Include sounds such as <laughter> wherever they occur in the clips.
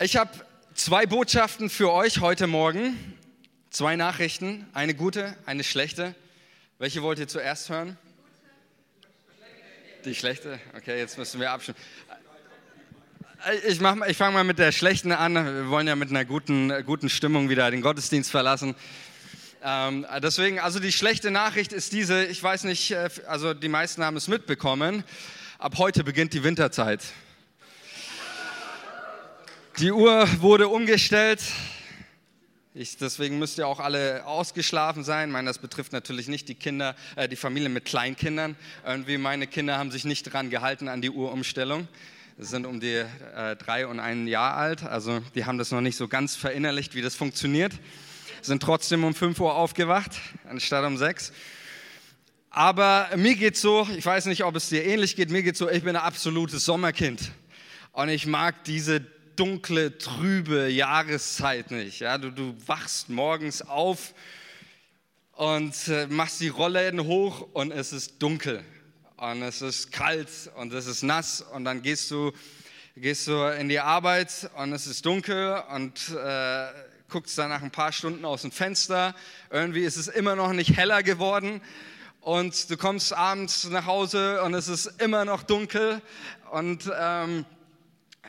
Ich habe zwei Botschaften für euch heute Morgen. Zwei Nachrichten, eine gute, eine schlechte. Welche wollt ihr zuerst hören? Die schlechte? Okay, jetzt müssen wir abstimmen. Ich, ich fange mal mit der schlechten an. Wir wollen ja mit einer guten, guten Stimmung wieder den Gottesdienst verlassen. Ähm, deswegen, also die schlechte Nachricht ist diese, ich weiß nicht, äh, also die meisten haben es mitbekommen, ab heute beginnt die Winterzeit. Die Uhr wurde umgestellt. Ich, deswegen müsst ihr auch alle ausgeschlafen sein. Ich meine, das betrifft natürlich nicht die Kinder, äh, die Familie mit Kleinkindern. Irgendwie meine Kinder haben sich nicht dran gehalten an die Uhrumstellung. Sie sind um die äh, drei und ein Jahr alt, also die haben das noch nicht so ganz verinnerlicht, wie das funktioniert sind trotzdem um 5 Uhr aufgewacht, anstatt um 6. Aber mir geht's so, ich weiß nicht, ob es dir ähnlich geht, mir geht's so, ich bin ein absolutes Sommerkind. Und ich mag diese dunkle, trübe Jahreszeit nicht. Ja, du, du wachst morgens auf und äh, machst die Rollläden hoch und es ist dunkel und es ist kalt und es ist nass und dann gehst du, gehst du in die Arbeit und es ist dunkel und äh, guckst dann nach ein paar Stunden aus dem Fenster. Irgendwie ist es immer noch nicht heller geworden. Und du kommst abends nach Hause und es ist immer noch dunkel. Und ähm,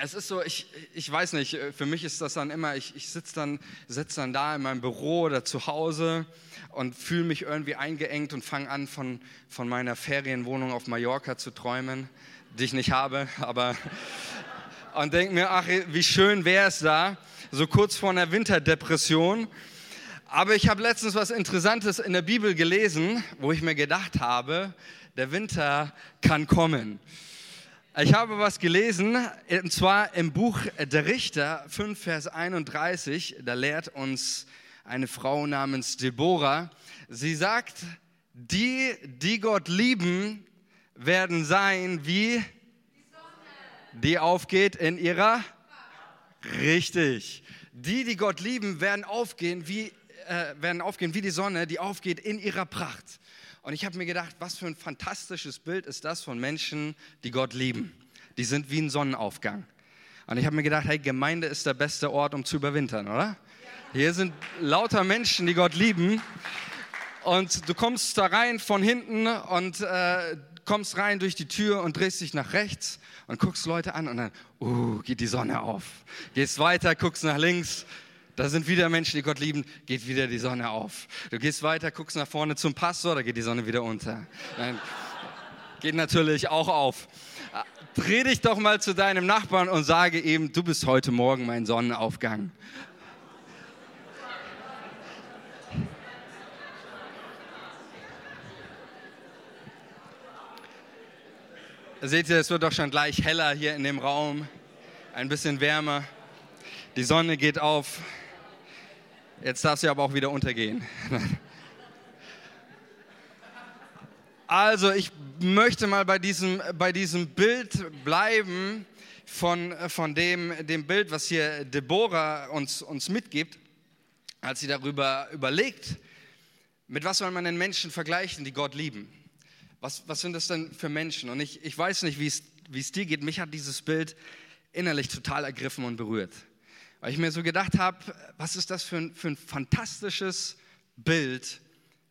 es ist so, ich, ich weiß nicht, für mich ist das dann immer, ich, ich sitze dann, sitz dann da in meinem Büro oder zu Hause und fühle mich irgendwie eingeengt und fange an, von, von meiner Ferienwohnung auf Mallorca zu träumen, die ich nicht habe, <laughs> aber und denke mir, ach, wie schön wäre es da so kurz vor einer Winterdepression. Aber ich habe letztens was Interessantes in der Bibel gelesen, wo ich mir gedacht habe, der Winter kann kommen. Ich habe was gelesen, und zwar im Buch der Richter 5, Vers 31. Da lehrt uns eine Frau namens Deborah. Sie sagt, die, die Gott lieben, werden sein wie die aufgeht in ihrer Richtig. Die, die Gott lieben, werden aufgehen wie, äh, werden aufgehen wie die Sonne, die aufgeht in ihrer Pracht. Und ich habe mir gedacht, was für ein fantastisches Bild ist das von Menschen, die Gott lieben. Die sind wie ein Sonnenaufgang. Und ich habe mir gedacht, hey, Gemeinde ist der beste Ort, um zu überwintern, oder? Hier sind lauter Menschen, die Gott lieben. Und du kommst da rein von hinten und äh, kommst rein durch die Tür und drehst dich nach rechts und guckst Leute an und dann, uh, geht die Sonne auf. Gehst weiter, guckst nach links, da sind wieder Menschen, die Gott lieben, geht wieder die Sonne auf. Du gehst weiter, guckst nach vorne zum Pastor, da geht die Sonne wieder unter. Nein, geht natürlich auch auf. Dreh dich doch mal zu deinem Nachbarn und sage ihm, du bist heute Morgen mein Sonnenaufgang. Seht ihr, es wird doch schon gleich heller hier in dem Raum, ein bisschen wärmer. Die Sonne geht auf. Jetzt darf sie aber auch wieder untergehen. Also, ich möchte mal bei diesem, bei diesem Bild bleiben, von, von dem, dem Bild, was hier Deborah uns, uns mitgibt, als sie darüber überlegt, mit was soll man den Menschen vergleichen, die Gott lieben. Was, was sind das denn für Menschen? Und ich, ich weiß nicht, wie es dir geht. Mich hat dieses Bild innerlich total ergriffen und berührt. Weil ich mir so gedacht habe, was ist das für ein, für ein fantastisches Bild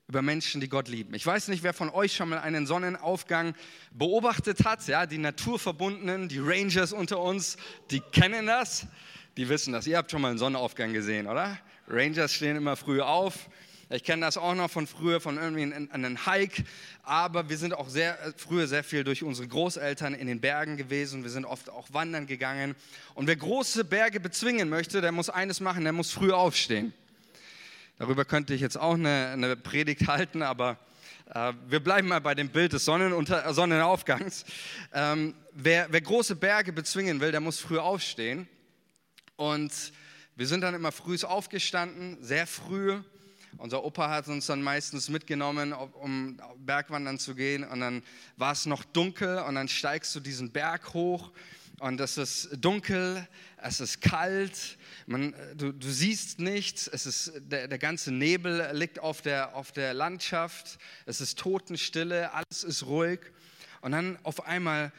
über Menschen, die Gott lieben. Ich weiß nicht, wer von euch schon mal einen Sonnenaufgang beobachtet hat. Ja, die Naturverbundenen, die Rangers unter uns, die kennen das. Die wissen das. Ihr habt schon mal einen Sonnenaufgang gesehen, oder? Rangers stehen immer früh auf, ich kenne das auch noch von früher, von irgendwie einem Hike. Aber wir sind auch sehr, äh, früher sehr viel durch unsere Großeltern in den Bergen gewesen. Wir sind oft auch wandern gegangen. Und wer große Berge bezwingen möchte, der muss eines machen, der muss früh aufstehen. Darüber könnte ich jetzt auch eine, eine Predigt halten, aber äh, wir bleiben mal bei dem Bild des Sonnenunter äh, Sonnenaufgangs. Ähm, wer, wer große Berge bezwingen will, der muss früh aufstehen. Und wir sind dann immer früh aufgestanden, sehr früh unser Opa hat uns dann meistens mitgenommen, um Bergwandern zu gehen. Und dann war es noch dunkel und dann steigst du diesen Berg hoch und es ist dunkel, es ist kalt, man, du, du, siehst nichts, es ist, der, der, ganze Nebel liegt auf der, auf der Landschaft, es ist Totenstille, alles ist ruhig. Und dann auf einmal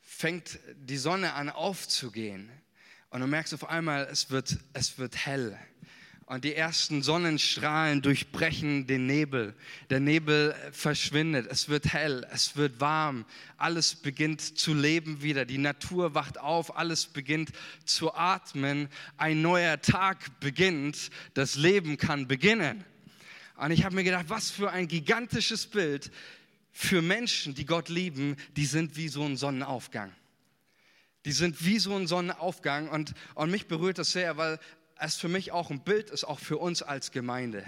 fängt die Sonne an aufzugehen. Und du merkst auf einmal, es wird, es wird hell. Und die ersten Sonnenstrahlen durchbrechen den Nebel. Der Nebel verschwindet, es wird hell, es wird warm, alles beginnt zu leben wieder. Die Natur wacht auf, alles beginnt zu atmen. Ein neuer Tag beginnt, das Leben kann beginnen. Und ich habe mir gedacht, was für ein gigantisches Bild für Menschen, die Gott lieben, die sind wie so ein Sonnenaufgang. Die sind wie so ein Sonnenaufgang und, und mich berührt das sehr, weil es für mich auch ein Bild ist, auch für uns als Gemeinde.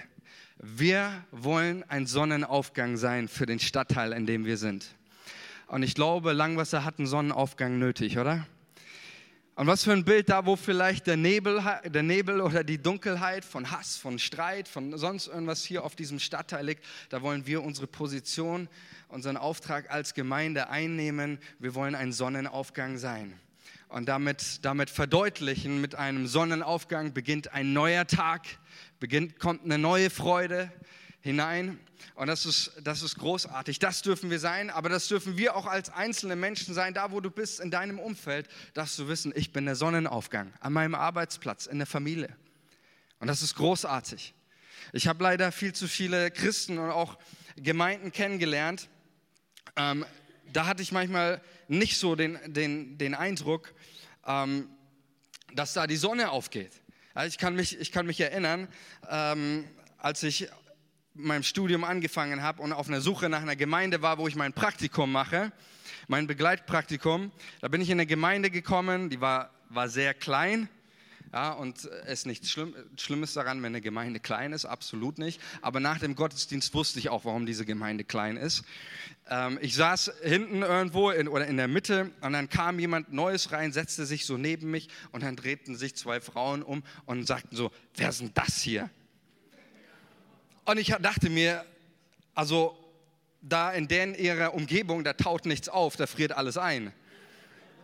Wir wollen ein Sonnenaufgang sein für den Stadtteil, in dem wir sind. Und ich glaube, Langwasser hat einen Sonnenaufgang nötig, oder? Und was für ein Bild da, wo vielleicht der Nebel, der Nebel oder die Dunkelheit von Hass, von Streit, von sonst irgendwas hier auf diesem Stadtteil liegt, da wollen wir unsere Position, unseren Auftrag als Gemeinde einnehmen. Wir wollen ein Sonnenaufgang sein und damit, damit verdeutlichen, mit einem Sonnenaufgang beginnt ein neuer Tag, beginnt, kommt eine neue Freude hinein. Und das ist, das ist großartig. Das dürfen wir sein, aber das dürfen wir auch als einzelne Menschen sein. Da, wo du bist, in deinem Umfeld, darfst du wissen, ich bin der Sonnenaufgang an meinem Arbeitsplatz, in der Familie. Und das ist großartig. Ich habe leider viel zu viele Christen und auch Gemeinden kennengelernt, ähm, da hatte ich manchmal nicht so den, den, den Eindruck, ähm, dass da die Sonne aufgeht. Also ich, kann mich, ich kann mich erinnern, ähm, als ich mein Studium angefangen habe und auf einer Suche nach einer Gemeinde war, wo ich mein Praktikum mache, mein Begleitpraktikum, da bin ich in eine Gemeinde gekommen, die war, war sehr klein ja, und es ist nichts Schlimm, Schlimmes daran, wenn eine Gemeinde klein ist, absolut nicht. Aber nach dem Gottesdienst wusste ich auch, warum diese Gemeinde klein ist. Ähm, ich saß hinten irgendwo in, oder in der Mitte und dann kam jemand Neues rein, setzte sich so neben mich und dann drehten sich zwei Frauen um und sagten so, wer denn das hier? Und ich dachte mir, also da in deren ihrer Umgebung, da taut nichts auf, da friert alles ein.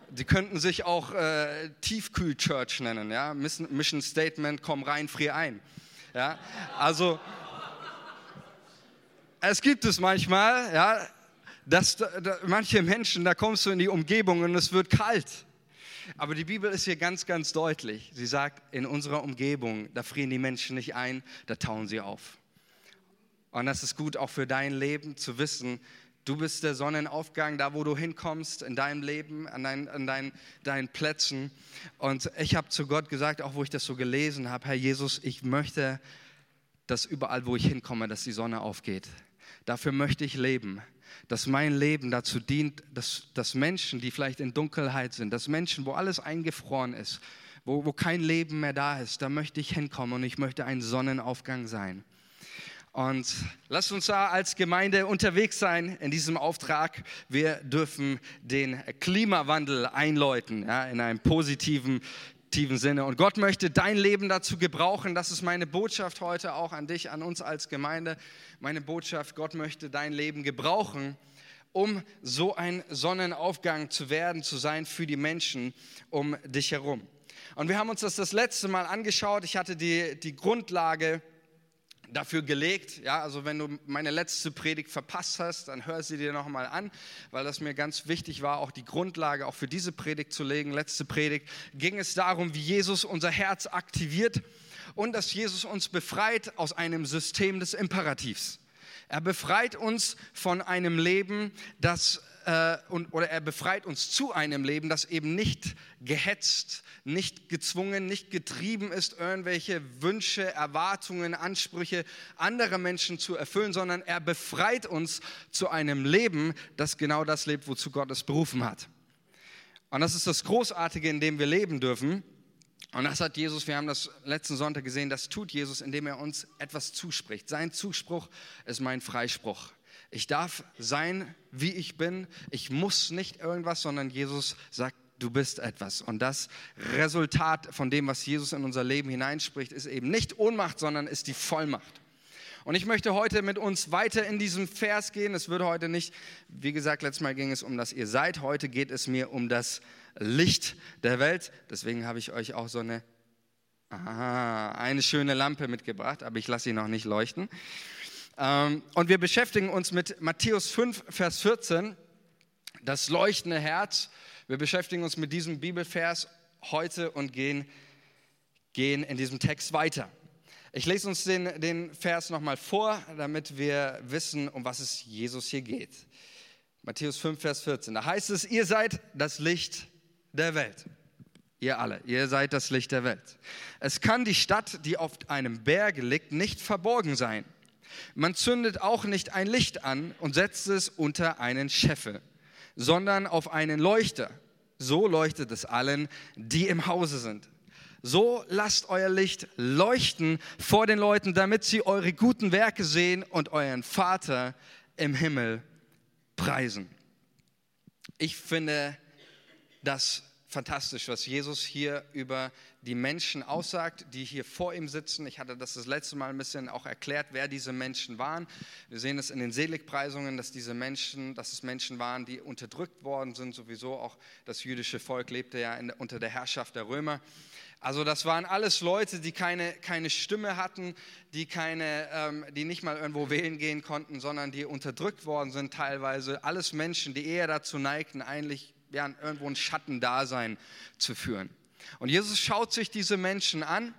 Die könnten sich auch äh, Tiefkühl-Church nennen, ja? Mission Statement, komm rein, frier ein. Ja? Also, es gibt es manchmal, ja, dass da, da, manche Menschen, da kommst du in die Umgebung und es wird kalt. Aber die Bibel ist hier ganz, ganz deutlich. Sie sagt, in unserer Umgebung, da frieren die Menschen nicht ein, da tauen sie auf. Und das ist gut auch für dein Leben zu wissen, Du bist der Sonnenaufgang, da wo du hinkommst in deinem Leben, an, dein, an dein, deinen Plätzen. Und ich habe zu Gott gesagt, auch wo ich das so gelesen habe, Herr Jesus, ich möchte, dass überall, wo ich hinkomme, dass die Sonne aufgeht. Dafür möchte ich leben, dass mein Leben dazu dient, dass, dass Menschen, die vielleicht in Dunkelheit sind, dass Menschen, wo alles eingefroren ist, wo, wo kein Leben mehr da ist, da möchte ich hinkommen und ich möchte ein Sonnenaufgang sein. Und lasst uns da als Gemeinde unterwegs sein in diesem Auftrag. Wir dürfen den Klimawandel einläuten, ja, in einem positiven tiefen Sinne. Und Gott möchte dein Leben dazu gebrauchen. Das ist meine Botschaft heute auch an dich, an uns als Gemeinde. Meine Botschaft, Gott möchte dein Leben gebrauchen, um so ein Sonnenaufgang zu werden, zu sein für die Menschen um dich herum. Und wir haben uns das das letzte Mal angeschaut. Ich hatte die, die Grundlage dafür gelegt. Ja, also wenn du meine letzte Predigt verpasst hast, dann hör sie dir nochmal an, weil das mir ganz wichtig war, auch die Grundlage auch für diese Predigt zu legen. Letzte Predigt ging es darum, wie Jesus unser Herz aktiviert und dass Jesus uns befreit aus einem System des Imperativs. Er befreit uns von einem Leben, das äh, und, oder er befreit uns zu einem Leben, das eben nicht gehetzt, nicht gezwungen, nicht getrieben ist, irgendwelche Wünsche, Erwartungen, Ansprüche anderer Menschen zu erfüllen, sondern er befreit uns zu einem Leben, das genau das lebt, wozu Gott es berufen hat. Und das ist das Großartige, in dem wir leben dürfen. Und das hat Jesus, wir haben das letzten Sonntag gesehen, das tut Jesus, indem er uns etwas zuspricht. Sein Zuspruch ist mein Freispruch. Ich darf sein, wie ich bin. Ich muss nicht irgendwas, sondern Jesus sagt, du bist etwas. Und das Resultat von dem, was Jesus in unser Leben hineinspricht, ist eben nicht Ohnmacht, sondern ist die Vollmacht. Und ich möchte heute mit uns weiter in diesem Vers gehen. Es würde heute nicht, wie gesagt, letztes Mal ging es um das ihr seid. Heute geht es mir um das Licht der Welt. Deswegen habe ich euch auch so eine, aha, eine schöne Lampe mitgebracht, aber ich lasse sie noch nicht leuchten. Ähm, und wir beschäftigen uns mit Matthäus 5, Vers 14, das leuchtende Herz. Wir beschäftigen uns mit diesem Bibelvers heute und gehen, gehen in diesem Text weiter. Ich lese uns den, den Vers nochmal vor, damit wir wissen, um was es Jesus hier geht. Matthäus 5, Vers 14. Da heißt es, ihr seid das Licht der Welt. Ihr alle, ihr seid das Licht der Welt. Es kann die Stadt, die auf einem Berge liegt, nicht verborgen sein. Man zündet auch nicht ein Licht an und setzt es unter einen Scheffel, sondern auf einen Leuchter. So leuchtet es allen, die im Hause sind. So lasst euer Licht leuchten vor den Leuten, damit sie eure guten Werke sehen und euren Vater im Himmel preisen. Ich finde das fantastisch, was Jesus hier über die Menschen aussagt, die hier vor ihm sitzen. Ich hatte das das letzte Mal ein bisschen auch erklärt, wer diese Menschen waren. Wir sehen es in den Seligpreisungen, dass diese Menschen, dass es Menschen waren, die unterdrückt worden sind. Sowieso auch das jüdische Volk lebte ja in, unter der Herrschaft der Römer. Also das waren alles Leute, die keine, keine Stimme hatten, die, keine, ähm, die nicht mal irgendwo wählen gehen konnten, sondern die unterdrückt worden sind teilweise. Alles Menschen, die eher dazu neigten, eigentlich ja, irgendwo ein Schattendasein zu führen. Und Jesus schaut sich diese Menschen an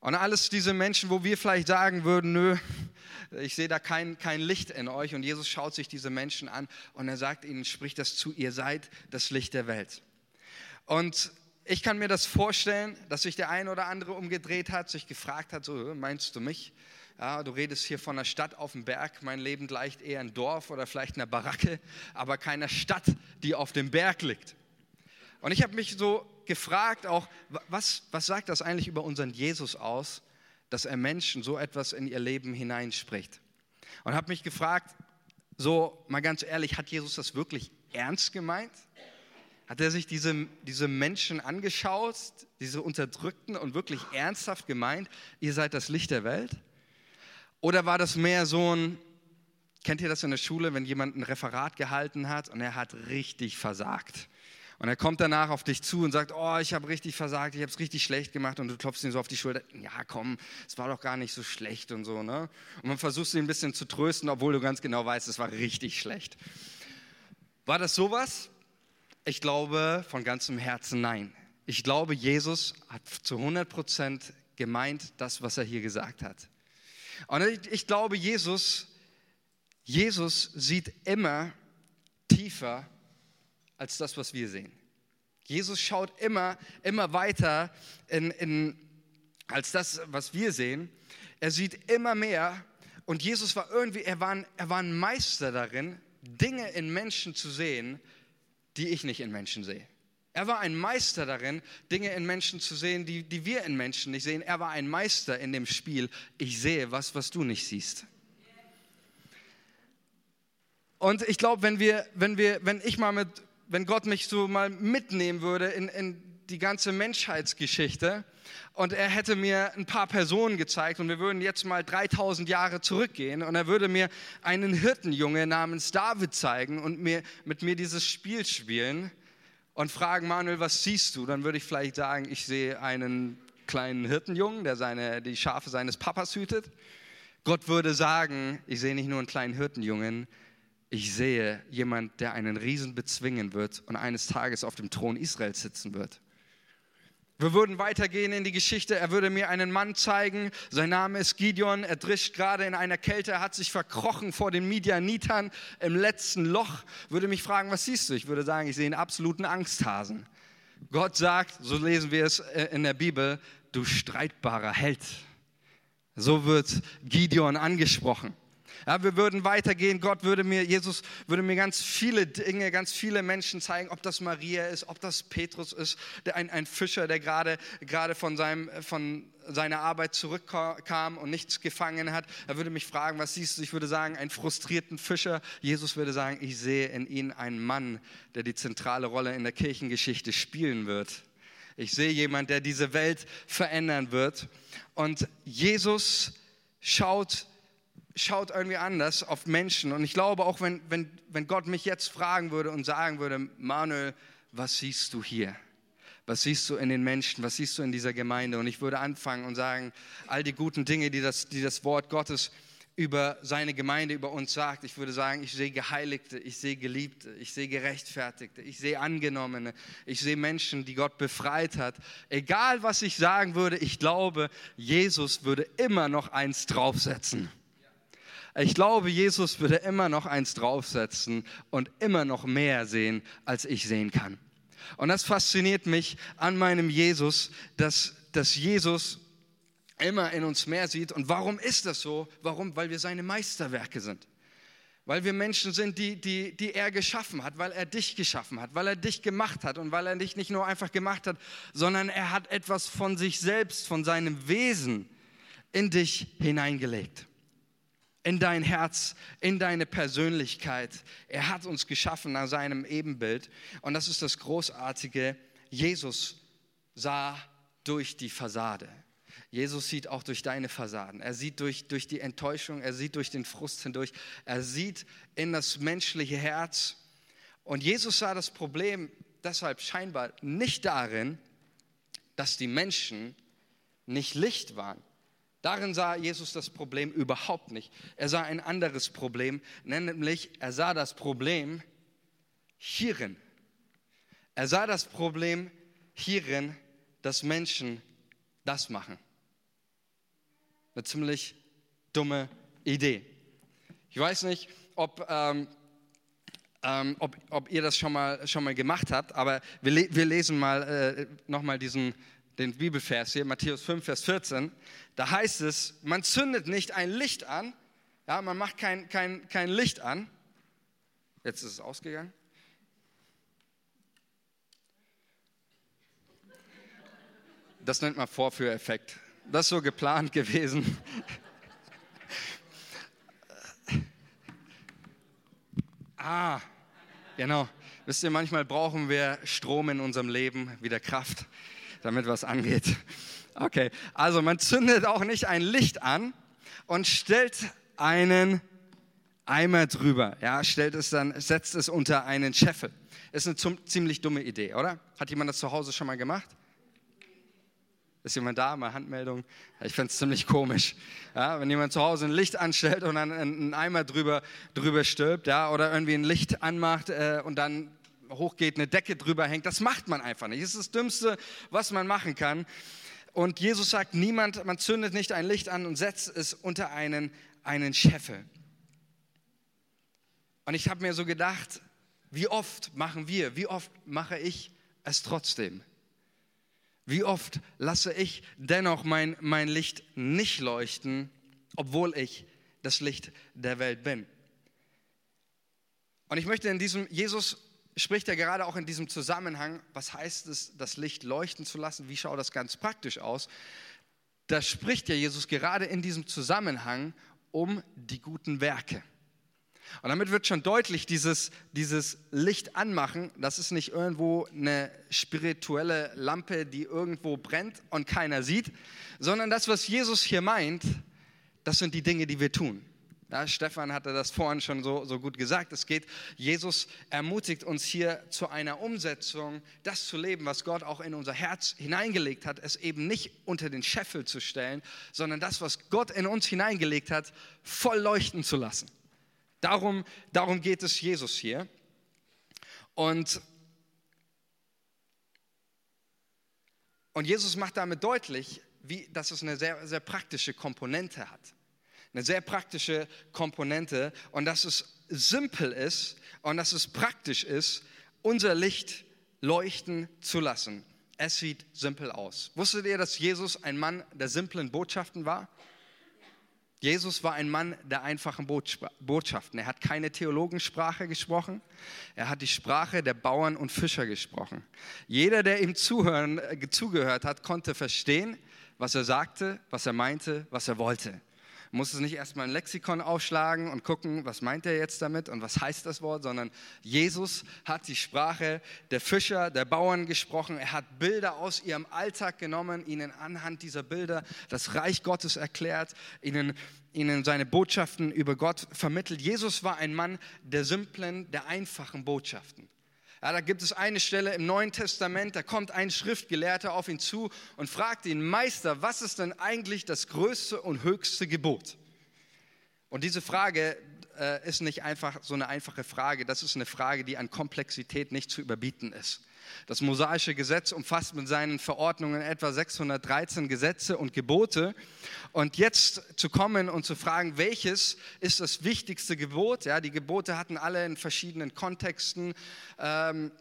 und alles diese Menschen, wo wir vielleicht sagen würden, nö, ich sehe da kein, kein Licht in euch. Und Jesus schaut sich diese Menschen an und er sagt ihnen, spricht das zu, ihr seid das Licht der Welt. Und ich kann mir das vorstellen, dass sich der eine oder andere umgedreht hat, sich gefragt hat, so meinst du mich? Ja, du redest hier von einer Stadt auf dem Berg. Mein Leben gleicht eher ein Dorf oder vielleicht einer Baracke, aber keiner Stadt, die auf dem Berg liegt. Und ich habe mich so gefragt, auch, was, was sagt das eigentlich über unseren Jesus aus, dass er Menschen so etwas in ihr Leben hineinspricht? Und habe mich gefragt, so mal ganz ehrlich, hat Jesus das wirklich ernst gemeint? Hat er sich diese, diese Menschen angeschaut, diese Unterdrückten und wirklich ernsthaft gemeint, ihr seid das Licht der Welt? Oder war das mehr so ein, kennt ihr das in der Schule, wenn jemand ein Referat gehalten hat und er hat richtig versagt? Und er kommt danach auf dich zu und sagt, oh, ich habe richtig versagt, ich habe es richtig schlecht gemacht und du klopfst ihn so auf die Schulter, ja komm, es war doch gar nicht so schlecht und so. Ne? Und man versucht ihn ein bisschen zu trösten, obwohl du ganz genau weißt, es war richtig schlecht. War das sowas? Ich glaube von ganzem Herzen nein. Ich glaube, Jesus hat zu 100 Prozent gemeint das, was er hier gesagt hat. Und ich, glaube, Jesus, Jesus sieht immer tiefer als das, was wir sehen. Jesus schaut immer, immer weiter in, in, als das, was wir sehen. Er sieht immer mehr. Und Jesus war irgendwie, er war, er war ein Meister darin, Dinge in Menschen zu sehen, die ich nicht in Menschen sehe. Er war ein Meister darin, Dinge in Menschen zu sehen, die, die wir in Menschen nicht sehen. Er war ein Meister in dem Spiel. Ich sehe was, was du nicht siehst. Und ich glaube, wenn wir, wenn wir, wenn ich mal mit, wenn Gott mich so mal mitnehmen würde in, in die ganze Menschheitsgeschichte und er hätte mir ein paar Personen gezeigt und wir würden jetzt mal 3000 Jahre zurückgehen und er würde mir einen Hirtenjunge namens David zeigen und mir, mit mir dieses Spiel spielen und fragen, Manuel, was siehst du? Dann würde ich vielleicht sagen, ich sehe einen kleinen Hirtenjungen, der seine, die Schafe seines Papas hütet. Gott würde sagen, ich sehe nicht nur einen kleinen Hirtenjungen, ich sehe jemand, der einen Riesen bezwingen wird und eines Tages auf dem Thron Israels sitzen wird. Wir würden weitergehen in die Geschichte. Er würde mir einen Mann zeigen. Sein Name ist Gideon. Er drischt gerade in einer Kälte. Er hat sich verkrochen vor den Midianitern im letzten Loch. Würde mich fragen, was siehst du? Ich würde sagen, ich sehe einen absoluten Angsthasen. Gott sagt, so lesen wir es äh, in der Bibel, du streitbarer Held. So wird Gideon angesprochen. Ja, wir würden weitergehen. Gott würde mir, Jesus würde mir ganz viele Dinge, ganz viele Menschen zeigen, ob das Maria ist, ob das Petrus ist, der, ein, ein Fischer, der gerade, gerade von, seinem, von seiner Arbeit zurückkam und nichts gefangen hat. Er würde mich fragen, was siehst du? Ich würde sagen, einen frustrierten Fischer. Jesus würde sagen, ich sehe in ihm einen Mann, der die zentrale Rolle in der Kirchengeschichte spielen wird. Ich sehe jemanden, der diese Welt verändern wird. Und Jesus schaut schaut irgendwie anders auf Menschen. Und ich glaube auch, wenn, wenn, wenn Gott mich jetzt fragen würde und sagen würde, Manuel, was siehst du hier? Was siehst du in den Menschen? Was siehst du in dieser Gemeinde? Und ich würde anfangen und sagen, all die guten Dinge, die das, die das Wort Gottes über seine Gemeinde, über uns sagt. Ich würde sagen, ich sehe Geheiligte, ich sehe Geliebte, ich sehe Gerechtfertigte, ich sehe Angenommene, ich sehe Menschen, die Gott befreit hat. Egal, was ich sagen würde, ich glaube, Jesus würde immer noch eins draufsetzen. Ich glaube, Jesus würde immer noch eins draufsetzen und immer noch mehr sehen, als ich sehen kann. Und das fasziniert mich an meinem Jesus, dass, dass Jesus immer in uns mehr sieht. Und warum ist das so? Warum? Weil wir seine Meisterwerke sind. Weil wir Menschen sind, die, die, die er geschaffen hat, weil er dich geschaffen hat, weil er dich gemacht hat und weil er dich nicht nur einfach gemacht hat, sondern er hat etwas von sich selbst, von seinem Wesen in dich hineingelegt. In dein Herz, in deine Persönlichkeit. Er hat uns geschaffen nach seinem Ebenbild. Und das ist das Großartige. Jesus sah durch die Fassade. Jesus sieht auch durch deine Fassaden. Er sieht durch, durch die Enttäuschung, er sieht durch den Frust hindurch, er sieht in das menschliche Herz. Und Jesus sah das Problem deshalb scheinbar nicht darin, dass die Menschen nicht Licht waren. Darin sah Jesus das Problem überhaupt nicht. Er sah ein anderes Problem, nämlich er sah das Problem hierin. Er sah das Problem hierin, dass Menschen das machen. Eine ziemlich dumme Idee. Ich weiß nicht, ob, ähm, ähm, ob, ob ihr das schon mal, schon mal gemacht habt, aber wir, wir lesen mal äh, nochmal diesen den Bibelvers hier, Matthäus 5, Vers 14. Da heißt es, man zündet nicht ein Licht an, ja, man macht kein, kein, kein Licht an. Jetzt ist es ausgegangen. Das nennt man Vorführeffekt. Das ist so geplant <laughs> gewesen. ah, genau. Wisst ihr, manchmal brauchen wir Strom in unserem Leben, wieder Kraft, damit was angeht. Okay, also man zündet auch nicht ein Licht an und stellt einen Eimer drüber. Ja, stellt es dann, setzt es unter einen Scheffel. Ist eine ziemlich dumme Idee, oder? Hat jemand das zu Hause schon mal gemacht? Ist jemand da? Mal Handmeldung. Ich fände es ziemlich komisch, ja, wenn jemand zu Hause ein Licht anstellt und dann einen Eimer drüber, drüber stülpt ja, oder irgendwie ein Licht anmacht äh, und dann hochgeht, eine Decke drüber hängt. Das macht man einfach nicht. Das ist das Dümmste, was man machen kann. Und Jesus sagt, niemand, man zündet nicht ein Licht an und setzt es unter einen, einen Scheffel. Und ich habe mir so gedacht, wie oft machen wir, wie oft mache ich es trotzdem? Wie oft lasse ich dennoch mein, mein Licht nicht leuchten, obwohl ich das Licht der Welt bin? Und ich möchte in diesem, Jesus spricht ja gerade auch in diesem Zusammenhang, was heißt es, das Licht leuchten zu lassen? Wie schaut das ganz praktisch aus? Da spricht ja Jesus gerade in diesem Zusammenhang um die guten Werke. Und damit wird schon deutlich, dieses, dieses Licht anmachen, das ist nicht irgendwo eine spirituelle Lampe, die irgendwo brennt und keiner sieht, sondern das, was Jesus hier meint, das sind die Dinge, die wir tun. Ja, Stefan hatte das vorhin schon so, so gut gesagt. Es geht, Jesus ermutigt uns hier zu einer Umsetzung, das zu leben, was Gott auch in unser Herz hineingelegt hat, es eben nicht unter den Scheffel zu stellen, sondern das, was Gott in uns hineingelegt hat, voll leuchten zu lassen. Darum, darum geht es Jesus hier. Und, und Jesus macht damit deutlich, wie, dass es eine sehr, sehr praktische Komponente hat. Eine sehr praktische Komponente und dass es simpel ist und dass es praktisch ist, unser Licht leuchten zu lassen. Es sieht simpel aus. Wusstet ihr, dass Jesus ein Mann der simplen Botschaften war? Jesus war ein Mann der einfachen Botschaften. Er hat keine Theologensprache gesprochen. Er hat die Sprache der Bauern und Fischer gesprochen. Jeder, der ihm zuhören, äh, zugehört hat, konnte verstehen, was er sagte, was er meinte, was er wollte muss es nicht erstmal ein Lexikon aufschlagen und gucken, was meint er jetzt damit und was heißt das Wort, sondern Jesus hat die Sprache der Fischer, der Bauern gesprochen. Er hat Bilder aus ihrem Alltag genommen, ihnen anhand dieser Bilder das Reich Gottes erklärt, ihnen ihnen seine Botschaften über Gott vermittelt. Jesus war ein Mann der simplen, der einfachen Botschaften. Ja, da gibt es eine Stelle im Neuen Testament, da kommt ein Schriftgelehrter auf ihn zu und fragt ihn, Meister, was ist denn eigentlich das größte und höchste Gebot? Und diese Frage äh, ist nicht einfach so eine einfache Frage, das ist eine Frage, die an Komplexität nicht zu überbieten ist. Das mosaische Gesetz umfasst mit seinen Verordnungen etwa 613 Gesetze und Gebote. Und jetzt zu kommen und zu fragen, welches ist das wichtigste Gebot? Ja, die Gebote hatten alle in verschiedenen Kontexten. Ähm,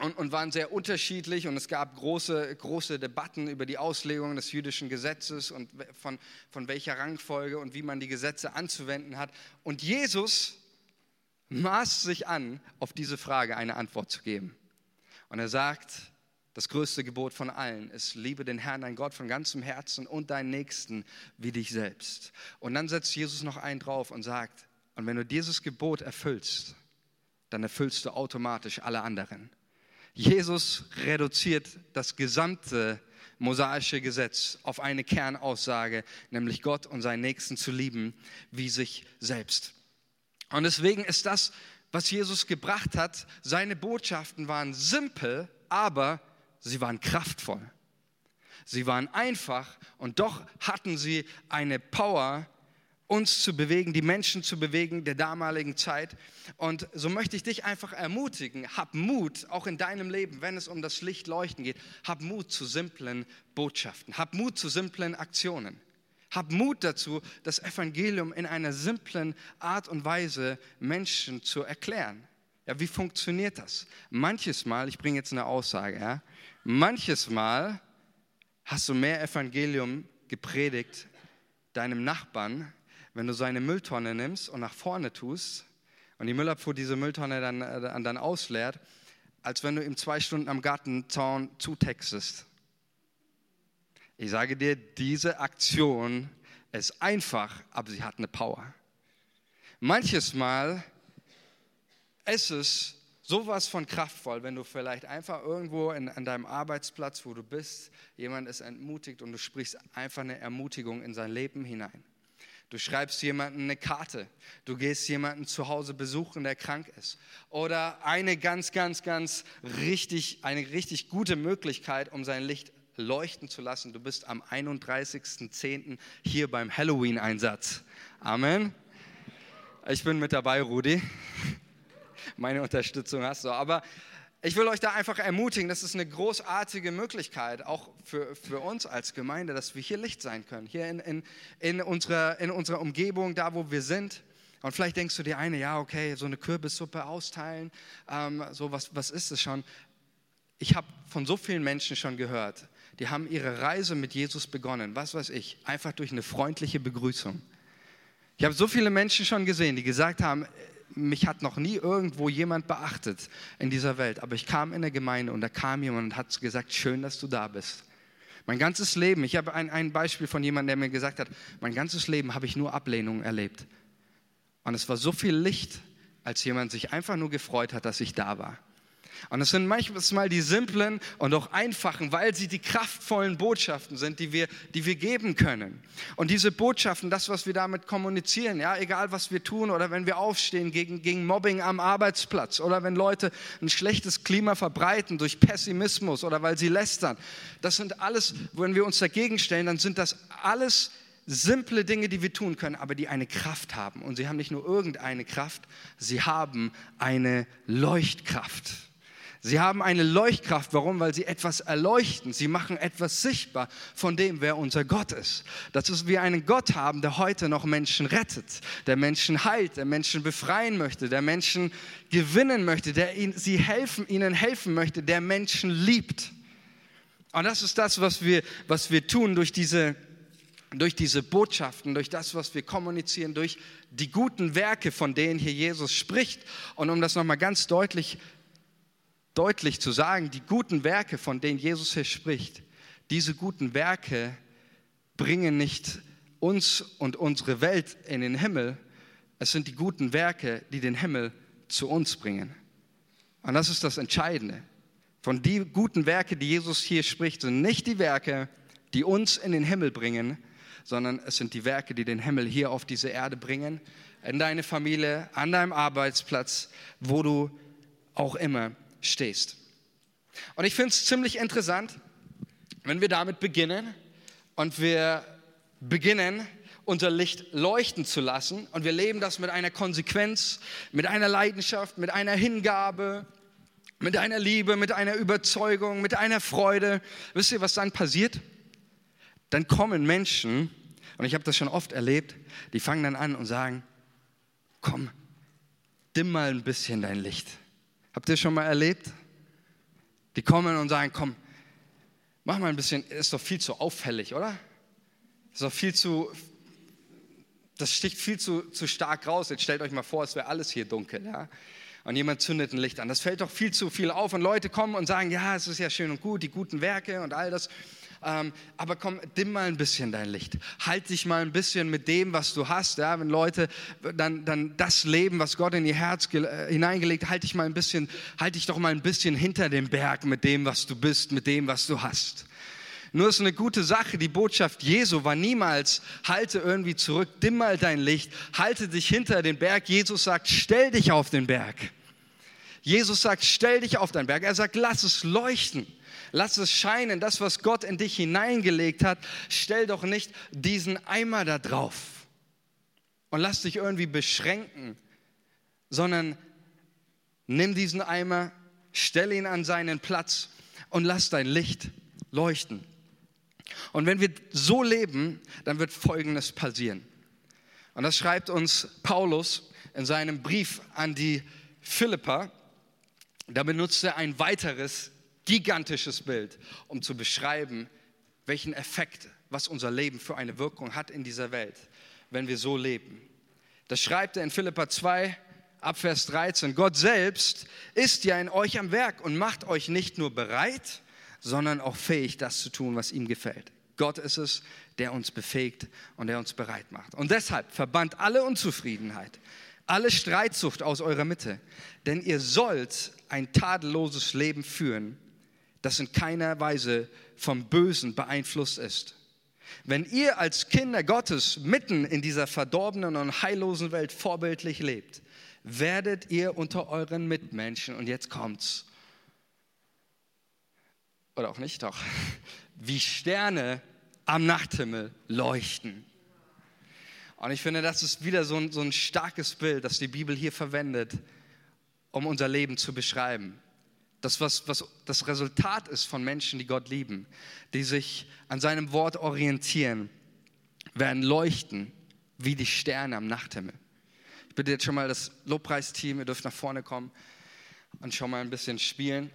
und, und, waren sehr unterschiedlich und es gab große, große Debatten über die Auslegung des jüdischen Gesetzes und von, von welcher Rangfolge und wie man die Gesetze anzuwenden hat. Und Jesus maßt sich an, auf diese Frage eine Antwort zu geben. Und er sagt, das größte Gebot von allen ist, liebe den Herrn, dein Gott, von ganzem Herzen und deinen Nächsten wie dich selbst. Und dann setzt Jesus noch einen drauf und sagt, und wenn du dieses Gebot erfüllst, dann erfüllst du automatisch alle anderen. Jesus reduziert das gesamte mosaische Gesetz auf eine Kernaussage, nämlich Gott und seinen Nächsten zu lieben wie sich selbst. Und deswegen ist das was Jesus gebracht hat, seine Botschaften waren simpel, aber sie waren kraftvoll. Sie waren einfach und doch hatten sie eine Power, uns zu bewegen, die Menschen zu bewegen der damaligen Zeit. Und so möchte ich dich einfach ermutigen, hab Mut, auch in deinem Leben, wenn es um das Licht leuchten geht, hab Mut zu simplen Botschaften, hab Mut zu simplen Aktionen. Hab Mut dazu, das Evangelium in einer simplen Art und Weise Menschen zu erklären. Ja, wie funktioniert das? Manches Mal, ich bringe jetzt eine Aussage, ja, manches Mal hast du mehr Evangelium gepredigt deinem Nachbarn, wenn du seine Mülltonne nimmst und nach vorne tust und die Müllabfuhr diese Mülltonne dann, äh, dann ausleert, als wenn du ihm zwei Stunden am Gartenzaun zutextest. Ich sage dir, diese Aktion ist einfach, aber sie hat eine Power. Manches Mal ist es sowas von kraftvoll, wenn du vielleicht einfach irgendwo in, an deinem Arbeitsplatz, wo du bist, jemand ist entmutigt und du sprichst einfach eine Ermutigung in sein Leben hinein. Du schreibst jemanden eine Karte. Du gehst jemanden zu Hause besuchen, der krank ist. Oder eine ganz, ganz, ganz richtig, eine richtig gute Möglichkeit, um sein Licht leuchten zu lassen. Du bist am 31.10. hier beim Halloween-Einsatz. Amen. Ich bin mit dabei, Rudi. <laughs> Meine Unterstützung hast du. Aber ich will euch da einfach ermutigen, das ist eine großartige Möglichkeit, auch für, für uns als Gemeinde, dass wir hier Licht sein können, hier in, in, in, unserer, in unserer Umgebung, da wo wir sind. Und vielleicht denkst du dir eine, ja, okay, so eine Kürbissuppe austeilen, ähm, so was, was ist es schon? Ich habe von so vielen Menschen schon gehört, die haben ihre Reise mit Jesus begonnen, was weiß ich, einfach durch eine freundliche Begrüßung. Ich habe so viele Menschen schon gesehen, die gesagt haben, mich hat noch nie irgendwo jemand beachtet in dieser Welt, aber ich kam in eine Gemeinde und da kam jemand und hat gesagt, schön, dass du da bist. Mein ganzes Leben, ich habe ein, ein Beispiel von jemandem, der mir gesagt hat, mein ganzes Leben habe ich nur Ablehnung erlebt. Und es war so viel Licht, als jemand sich einfach nur gefreut hat, dass ich da war. Und es sind manchmal die simplen und auch einfachen, weil sie die kraftvollen Botschaften sind, die wir, die wir geben können. Und diese Botschaften, das, was wir damit kommunizieren, ja, egal was wir tun oder wenn wir aufstehen gegen, gegen Mobbing am Arbeitsplatz oder wenn Leute ein schlechtes Klima verbreiten durch Pessimismus oder weil sie lästern, das sind alles, wenn wir uns dagegen stellen, dann sind das alles simple Dinge, die wir tun können, aber die eine Kraft haben. Und sie haben nicht nur irgendeine Kraft, sie haben eine Leuchtkraft. Sie haben eine Leuchtkraft. Warum? Weil sie etwas erleuchten. Sie machen etwas sichtbar von dem, wer unser Gott ist. Das ist wie einen Gott haben, der heute noch Menschen rettet, der Menschen heilt, der Menschen befreien möchte, der Menschen gewinnen möchte, der ihnen, sie helfen, ihnen helfen möchte, der Menschen liebt. Und das ist das, was wir, was wir tun durch diese, durch diese Botschaften, durch das, was wir kommunizieren, durch die guten Werke, von denen hier Jesus spricht. Und um das nochmal ganz deutlich deutlich zu sagen, die guten Werke, von denen Jesus hier spricht, diese guten Werke bringen nicht uns und unsere Welt in den Himmel, es sind die guten Werke, die den Himmel zu uns bringen. Und das ist das Entscheidende. Von die guten Werke, die Jesus hier spricht, sind nicht die Werke, die uns in den Himmel bringen, sondern es sind die Werke, die den Himmel hier auf diese Erde bringen, in deine Familie, an deinem Arbeitsplatz, wo du auch immer stehst. Und ich finde es ziemlich interessant, wenn wir damit beginnen und wir beginnen unser Licht leuchten zu lassen. Und wir leben das mit einer Konsequenz, mit einer Leidenschaft, mit einer Hingabe, mit einer Liebe, mit einer Überzeugung, mit einer Freude. Wisst ihr, was dann passiert? Dann kommen Menschen, und ich habe das schon oft erlebt, die fangen dann an und sagen, komm, dimm mal ein bisschen dein Licht. Habt ihr schon mal erlebt? Die kommen und sagen, komm, mach mal ein bisschen, ist doch viel zu auffällig, oder? Ist doch viel zu, das sticht viel zu, zu stark raus. Jetzt stellt euch mal vor, es wäre alles hier dunkel, ja? Und jemand zündet ein Licht an. Das fällt doch viel zu viel auf und Leute kommen und sagen, ja, es ist ja schön und gut, die guten Werke und all das. Ähm, aber komm, dimm mal ein bisschen dein Licht. Halt dich mal ein bisschen mit dem, was du hast. Ja? Wenn Leute dann, dann das leben, was Gott in ihr Herz äh, hineingelegt, halt dich mal ein bisschen, halt dich doch mal ein bisschen hinter dem Berg mit dem, was du bist, mit dem, was du hast. Nur ist eine gute Sache. Die Botschaft Jesu war niemals, halte irgendwie zurück, dimm mal dein Licht, halte dich hinter den Berg. Jesus sagt, stell dich auf den Berg. Jesus sagt, stell dich auf den Berg. Er sagt, lass es leuchten. Lass es scheinen, das, was Gott in dich hineingelegt hat. Stell doch nicht diesen Eimer da drauf und lass dich irgendwie beschränken, sondern nimm diesen Eimer, stell ihn an seinen Platz und lass dein Licht leuchten. Und wenn wir so leben, dann wird Folgendes passieren. Und das schreibt uns Paulus in seinem Brief an die Philippa. Da benutzt er ein weiteres gigantisches Bild, um zu beschreiben, welchen Effekt, was unser Leben für eine Wirkung hat in dieser Welt, wenn wir so leben. Das schreibt er in Philippa 2, Abvers 13. Gott selbst ist ja in euch am Werk und macht euch nicht nur bereit, sondern auch fähig, das zu tun, was ihm gefällt. Gott ist es, der uns befähigt und der uns bereit macht. Und deshalb verbannt alle Unzufriedenheit, alle Streitsucht aus eurer Mitte, denn ihr sollt ein tadelloses Leben führen, das in keiner Weise vom Bösen beeinflusst ist. Wenn ihr als Kinder Gottes mitten in dieser verdorbenen und heillosen Welt vorbildlich lebt, werdet ihr unter euren Mitmenschen, und jetzt kommt's, oder auch nicht doch, <laughs> wie Sterne am Nachthimmel leuchten. Und ich finde, das ist wieder so ein, so ein starkes Bild, das die Bibel hier verwendet, um unser Leben zu beschreiben. Das, was, was das Resultat ist von Menschen, die Gott lieben, die sich an seinem Wort orientieren, werden leuchten wie die Sterne am Nachthimmel. Ich bitte jetzt schon mal das Lobpreisteam, ihr dürft nach vorne kommen und schon mal ein bisschen spielen.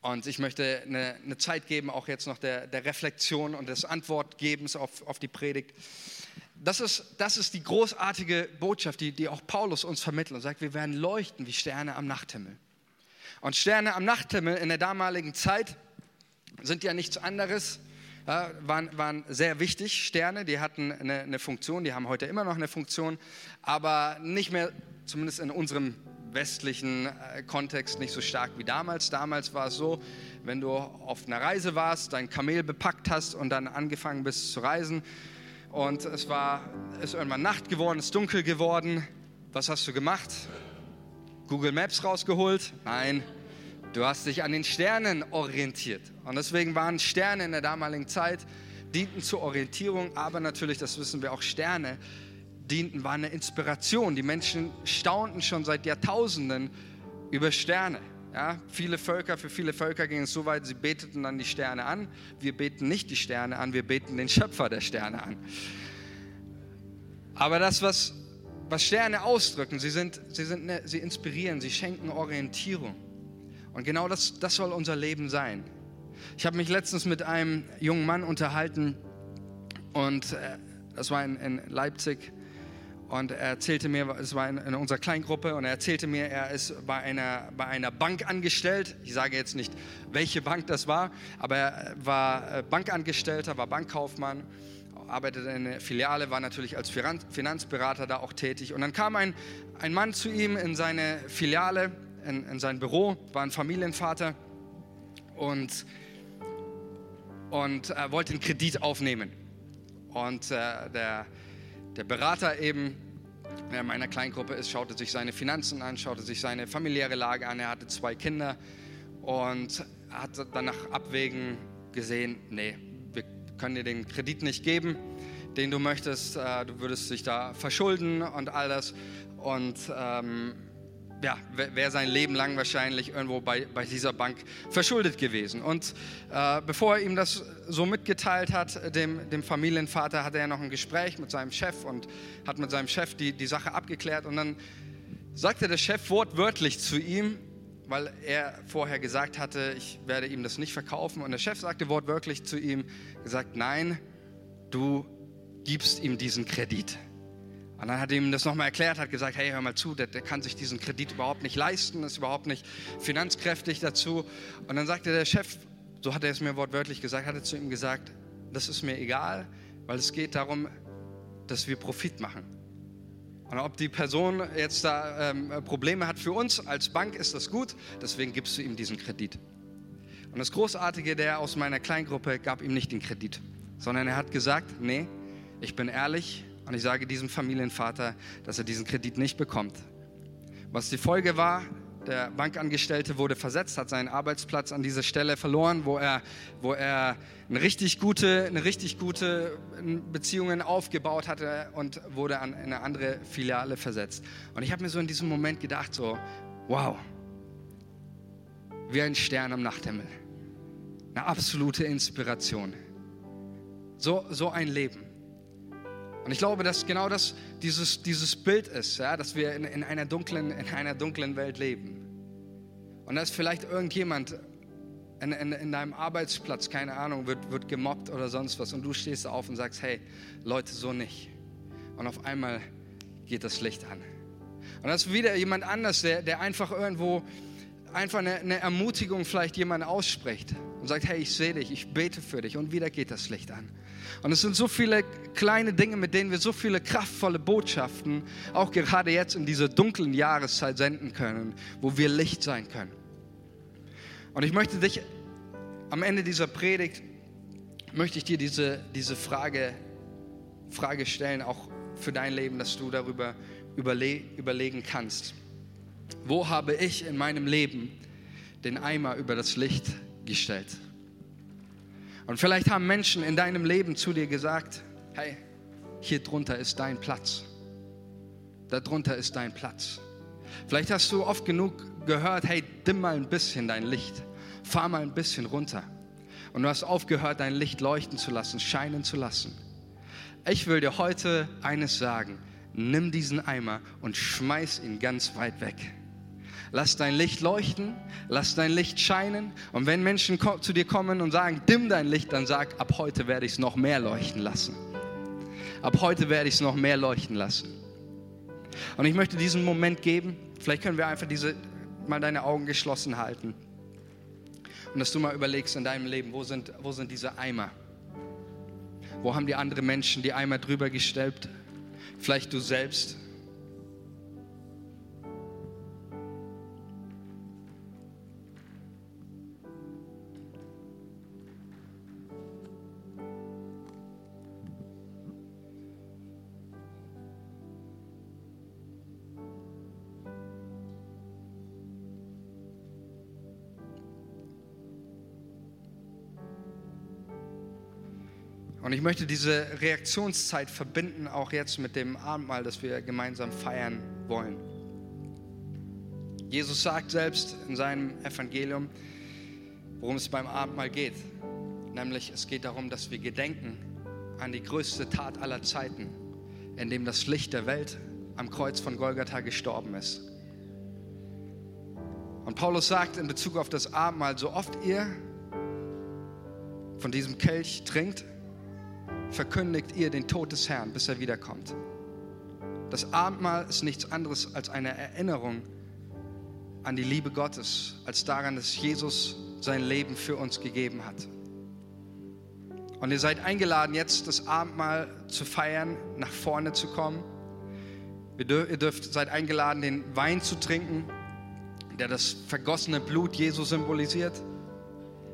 Und ich möchte eine, eine, Zeit geben, auch jetzt noch der, der Reflexion und des Antwortgebens auf, auf die Predigt. Das ist, das ist die großartige Botschaft, die, die auch Paulus uns vermittelt und sagt, wir werden leuchten wie Sterne am Nachthimmel. Und Sterne am Nachthimmel in der damaligen Zeit sind ja nichts anderes, ja, waren, waren sehr wichtig. Sterne, die hatten eine, eine Funktion, die haben heute immer noch eine Funktion, aber nicht mehr, zumindest in unserem westlichen äh, Kontext nicht so stark wie damals. Damals war es so, wenn du auf einer Reise warst, dein Kamel bepackt hast und dann angefangen bist zu reisen und es war ist irgendwann Nacht geworden, es ist dunkel geworden. Was hast du gemacht? Google Maps rausgeholt? Nein, du hast dich an den Sternen orientiert. Und deswegen waren Sterne in der damaligen Zeit dienten zur Orientierung, aber natürlich, das wissen wir auch, Sterne dienten, war eine Inspiration. Die Menschen staunten schon seit Jahrtausenden über Sterne. Ja, viele Völker, für viele Völker ging es so weit, sie beteten dann die Sterne an. Wir beten nicht die Sterne an, wir beten den Schöpfer der Sterne an. Aber das, was, was Sterne ausdrücken, sie, sind, sie, sind sie inspirieren, sie schenken Orientierung. Und genau das, das soll unser Leben sein. Ich habe mich letztens mit einem jungen Mann unterhalten und äh, das war in, in Leipzig und er erzählte mir, es war in, in, unserer Kleingruppe, und er erzählte mir, er ist bei einer, bei einer Bank angestellt. Ich sage jetzt nicht, welche Bank das war, aber er war äh, Bankangestellter, war Bankkaufmann, arbeitete in der Filiale, war natürlich als Finanzberater da auch tätig. Und dann kam ein, ein Mann zu ihm in seine Filiale, in, in sein Büro, war ein Familienvater und, und er wollte einen Kredit aufnehmen. Und äh, der der Berater eben, der in meiner Kleingruppe ist, schaute sich seine Finanzen an, schaute sich seine familiäre Lage an. Er hatte zwei Kinder und hat dann nach Abwägen gesehen, nee, können dir den Kredit nicht geben. den du möchtest. Äh, du würdest dich da verschulden und all das. Und ähm, ja, wäre sein Leben lang wahrscheinlich irgendwo bei, bei dieser Bank verschuldet gewesen. Und äh, bevor er ihm das so mitgeteilt hat, dem, dem Familienvater, hatte er noch ein Gespräch mit seinem Chef und hat mit seinem Chef die, die Sache abgeklärt. Und dann sagte der Chef wortwörtlich zu ihm, weil er vorher gesagt hatte, ich werde ihm das nicht verkaufen. Und der Chef sagte wortwörtlich zu ihm, gesagt, nein, du gibst ihm diesen Kredit. Und dann hat er ihm das nochmal erklärt, hat gesagt, hey, hör mal zu, der, der, kann sich diesen Kredit überhaupt nicht leisten, ist überhaupt nicht finanzkräftig dazu. Und dann sagte der Chef, so hat er es mir wortwörtlich gesagt, hat er zu ihm gesagt, das ist mir egal, weil es geht darum, dass wir Profit machen. Und ob die Person jetzt da ähm, Probleme hat für uns als Bank, ist das gut. Deswegen gibst du ihm diesen Kredit. Und das Großartige, der aus meiner Kleingruppe gab ihm nicht den Kredit, sondern er hat gesagt, nee, ich bin ehrlich und ich sage diesem Familienvater, dass er diesen Kredit nicht bekommt. Was die Folge war, der Bankangestellte wurde versetzt, hat seinen Arbeitsplatz an dieser Stelle verloren, wo er, wo er eine richtig gute, eine richtig gute Beziehungen aufgebaut hatte und wurde an eine andere Filiale versetzt. Und ich habe mir so in diesem Moment gedacht, so, wow, wie ein Stern am Nachthimmel. Eine absolute Inspiration. So, so ein Leben. Und ich glaube, dass genau das dieses, dieses Bild ist, ja, dass wir in, in, einer dunklen, in einer dunklen Welt leben. Und da ist vielleicht irgendjemand in, in, in, deinem Arbeitsplatz, keine Ahnung, wird, wird gemobbt oder sonst was und du stehst auf und sagst, hey, Leute, so nicht. Und auf einmal geht das Licht an. Und das ist wieder jemand anders, der, der einfach irgendwo einfach eine, eine Ermutigung vielleicht jemand ausspricht und sagt, hey, ich sehe dich, ich bete für dich und wieder geht das Licht an. Und es sind so viele kleine Dinge, mit denen wir so viele kraftvolle Botschaften auch gerade jetzt in dieser dunklen Jahreszeit senden können, wo wir Licht sein können. Und ich möchte dich am Ende dieser Predigt, möchte ich dir diese, diese Frage, Frage stellen, auch für dein Leben, dass du darüber überle überlegen kannst. Wo habe ich in meinem Leben den Eimer über das Licht gestellt? Und vielleicht haben Menschen in deinem Leben zu dir gesagt, hey, hier drunter ist dein Platz. Darunter ist dein Platz. Vielleicht hast du oft genug gehört, hey, dimm mal ein bisschen dein Licht. Fahr mal ein bisschen runter. Und du hast aufgehört, dein Licht leuchten zu lassen, scheinen zu lassen. Ich will dir heute eines sagen. Nimm diesen Eimer und schmeiß ihn ganz weit weg. Lass dein Licht leuchten, lass dein Licht scheinen. Und wenn Menschen zu dir kommen und sagen, dimm dein Licht, dann sag, ab heute werde ich es noch mehr leuchten lassen. Ab heute werde ich es noch mehr leuchten lassen. Und ich möchte diesen Moment geben. Vielleicht können wir einfach diese, mal deine Augen geschlossen halten. Und dass du mal überlegst in deinem Leben, wo sind, wo sind diese Eimer? Wo haben die anderen Menschen die Eimer drüber gestellt? Vielleicht du selbst. Ich möchte diese Reaktionszeit verbinden, auch jetzt mit dem Abendmahl, das wir gemeinsam feiern wollen. Jesus sagt selbst in seinem Evangelium, worum es beim Abendmahl geht. Nämlich es geht darum, dass wir gedenken an die größte Tat aller Zeiten, in dem das Licht der Welt am Kreuz von Golgatha gestorben ist. Und Paulus sagt in Bezug auf das Abendmahl, so oft ihr von diesem Kelch trinkt, verkündigt ihr den Tod des Herrn, bis er wiederkommt. Das Abendmahl ist nichts anderes als eine Erinnerung an die Liebe Gottes, als daran, dass Jesus sein Leben für uns gegeben hat. Und ihr seid eingeladen, jetzt das Abendmahl zu feiern, nach vorne zu kommen. Ihr dürft, seid eingeladen, den Wein zu trinken, der das vergossene Blut Jesu symbolisiert.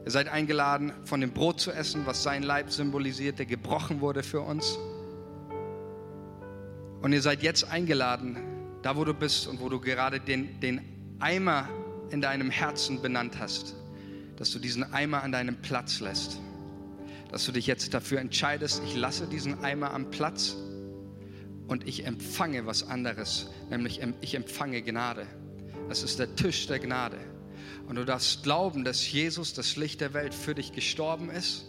Ihr seid eingeladen, von dem Brot zu essen, was sein Leib symbolisiert, der gebrochen wurde für uns. Und ihr seid jetzt eingeladen, da wo du bist und wo du gerade den, den Eimer in deinem Herzen benannt hast, dass du diesen Eimer an deinem Platz lässt. dass du dich jetzt dafür entscheidest, ich lasse diesen Eimer am Platz und ich empfange was anderes, nämlich ich empfange Gnade. Das ist der Tisch der Gnade. Und du darfst glauben, dass Jesus, das Licht der Welt, für dich gestorben ist.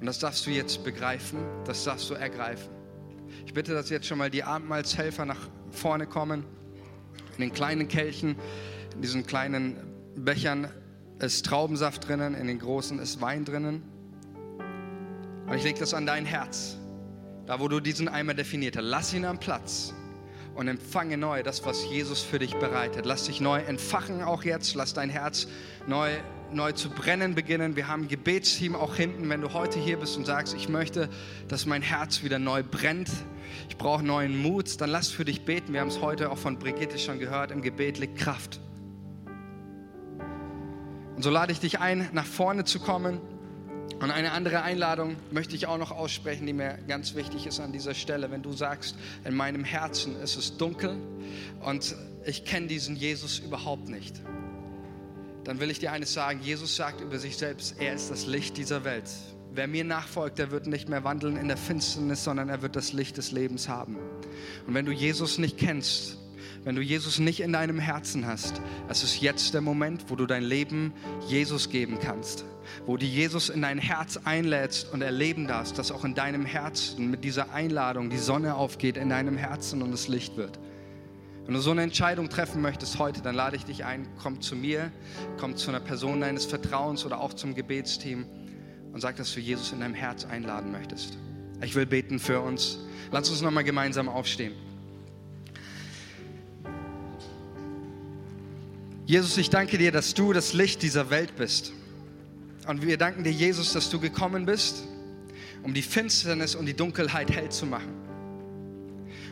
Und das darfst du jetzt begreifen, das darfst du ergreifen. Ich bitte, dass jetzt schon mal die Abendmahlshelfer nach vorne kommen. In den kleinen Kelchen, in diesen kleinen Bechern ist Traubensaft drinnen, in den großen ist Wein drinnen. Und ich lege das an dein Herz, da wo du diesen Eimer definiert hast. Lass ihn am Platz und empfange neu das, was Jesus für dich bereitet. Lass dich neu entfachen auch jetzt. Lass dein Herz neu, neu zu brennen beginnen. Wir haben ein Gebetsteam auch hinten. Wenn du heute hier bist und sagst, ich möchte, dass mein Herz wieder neu brennt, ich brauche neuen Mut, dann lass für dich beten. Wir haben es heute auch von Brigitte schon gehört. Im Gebet liegt Kraft. Und so lade ich dich ein, nach vorne zu kommen. Und eine andere Einladung möchte ich auch noch aussprechen, die mir ganz wichtig ist an dieser Stelle. Wenn du sagst, in meinem Herzen ist es dunkel und ich kenne diesen Jesus überhaupt nicht, dann will ich dir eines sagen. Jesus sagt über sich selbst, er ist das Licht dieser Welt. Wer mir nachfolgt, der wird nicht mehr wandeln in der Finsternis, sondern er wird das Licht des Lebens haben. Und wenn du Jesus nicht kennst, wenn du Jesus nicht in deinem Herzen hast, es ist jetzt der Moment, wo du dein Leben Jesus geben kannst wo du Jesus in dein Herz einlädst und erleben darfst, dass auch in deinem Herzen mit dieser Einladung die Sonne aufgeht in deinem Herzen und es Licht wird. Wenn du so eine Entscheidung treffen möchtest heute, dann lade ich dich ein, komm zu mir, komm zu einer Person deines Vertrauens oder auch zum Gebetsteam und sag, dass du Jesus in deinem Herz einladen möchtest. Ich will beten für uns. Lass uns nochmal gemeinsam aufstehen. Jesus, ich danke dir, dass du das Licht dieser Welt bist. Und wir danken dir, Jesus, dass du gekommen bist, um die Finsternis und die Dunkelheit hell zu machen.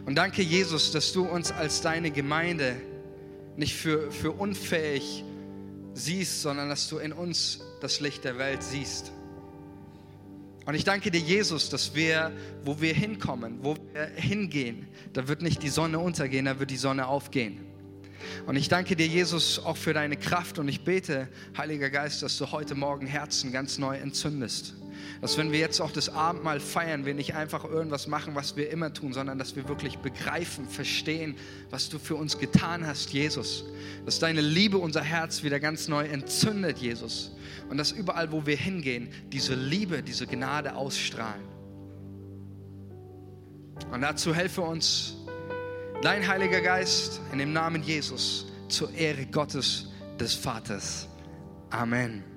Und danke, Jesus, dass du uns als deine Gemeinde nicht für, für unfähig siehst, sondern dass du in uns das Licht der Welt siehst. Und ich danke dir, Jesus, dass wir, wo wir hinkommen, wo wir hingehen, da wird nicht die Sonne untergehen, da wird die Sonne aufgehen. Und ich danke dir, Jesus, auch für deine Kraft und ich bete, Heiliger Geist, dass du heute Morgen Herzen ganz neu entzündest. Dass wenn wir jetzt auch das Abendmahl feiern, wir nicht einfach irgendwas machen, was wir immer tun, sondern dass wir wirklich begreifen, verstehen, was du für uns getan hast, Jesus. Dass deine Liebe unser Herz wieder ganz neu entzündet, Jesus. Und dass überall, wo wir hingehen, diese Liebe, diese Gnade ausstrahlen. Und dazu helfe uns, Dein Heiliger Geist in dem Namen Jesus zur Ehre Gottes des Vaters. Amen.